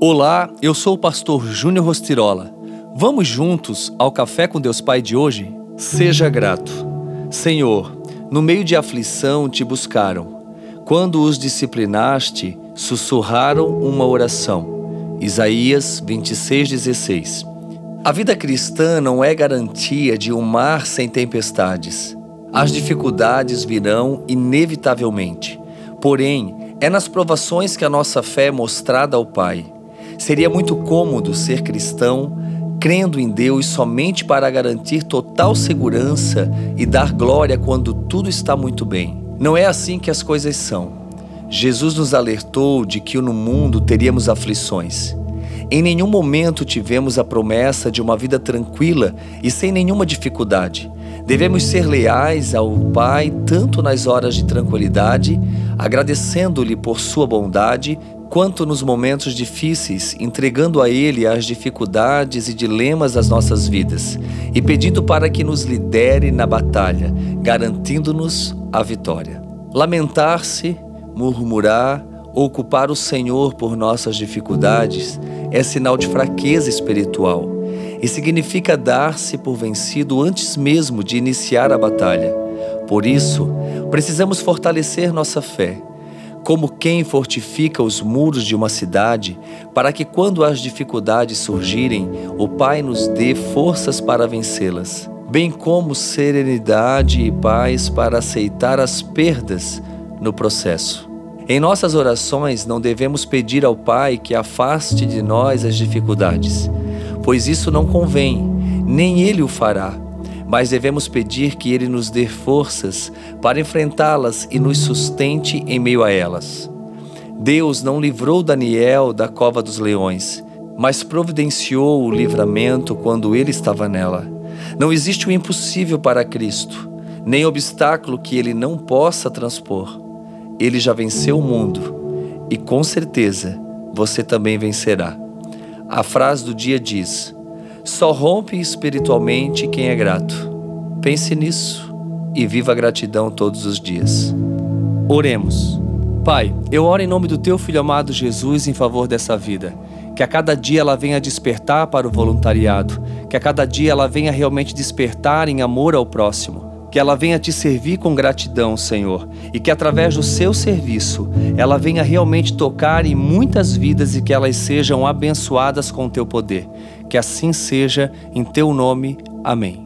Olá, eu sou o pastor Júnior Rostirola. Vamos juntos ao Café com Deus Pai de hoje? Seja grato. Senhor, no meio de aflição te buscaram. Quando os disciplinaste, sussurraram uma oração. Isaías 26:16. A vida cristã não é garantia de um mar sem tempestades. As dificuldades virão inevitavelmente. Porém, é nas provações que a nossa fé é mostrada ao Pai. Seria muito cômodo ser cristão, crendo em Deus somente para garantir total segurança e dar glória quando tudo está muito bem. Não é assim que as coisas são. Jesus nos alertou de que no mundo teríamos aflições. Em nenhum momento tivemos a promessa de uma vida tranquila e sem nenhuma dificuldade. Devemos ser leais ao Pai tanto nas horas de tranquilidade, agradecendo-lhe por sua bondade, quanto nos momentos difíceis, entregando a Ele as dificuldades e dilemas das nossas vidas e pedindo para que nos lidere na batalha, garantindo-nos a vitória. Lamentar-se, murmurar ou culpar o Senhor por nossas dificuldades é sinal de fraqueza espiritual e significa dar-se por vencido antes mesmo de iniciar a batalha. Por isso, precisamos fortalecer nossa fé como quem fortifica os muros de uma cidade, para que quando as dificuldades surgirem, o Pai nos dê forças para vencê-las, bem como serenidade e paz para aceitar as perdas no processo. Em nossas orações, não devemos pedir ao Pai que afaste de nós as dificuldades, pois isso não convém, nem Ele o fará mas devemos pedir que Ele nos dê forças para enfrentá-las e nos sustente em meio a elas. Deus não livrou Daniel da cova dos leões, mas providenciou o livramento quando ele estava nela. Não existe o impossível para Cristo, nem obstáculo que ele não possa transpor. Ele já venceu o mundo e com certeza você também vencerá. A frase do dia diz: só rompe espiritualmente quem é grato. Pense nisso e viva a gratidão todos os dias. Oremos. Pai, eu oro em nome do teu filho amado Jesus em favor dessa vida. Que a cada dia ela venha despertar para o voluntariado, que a cada dia ela venha realmente despertar em amor ao próximo que ela venha te servir com gratidão, Senhor, e que através do seu serviço ela venha realmente tocar em muitas vidas e que elas sejam abençoadas com o teu poder. Que assim seja, em teu nome. Amém.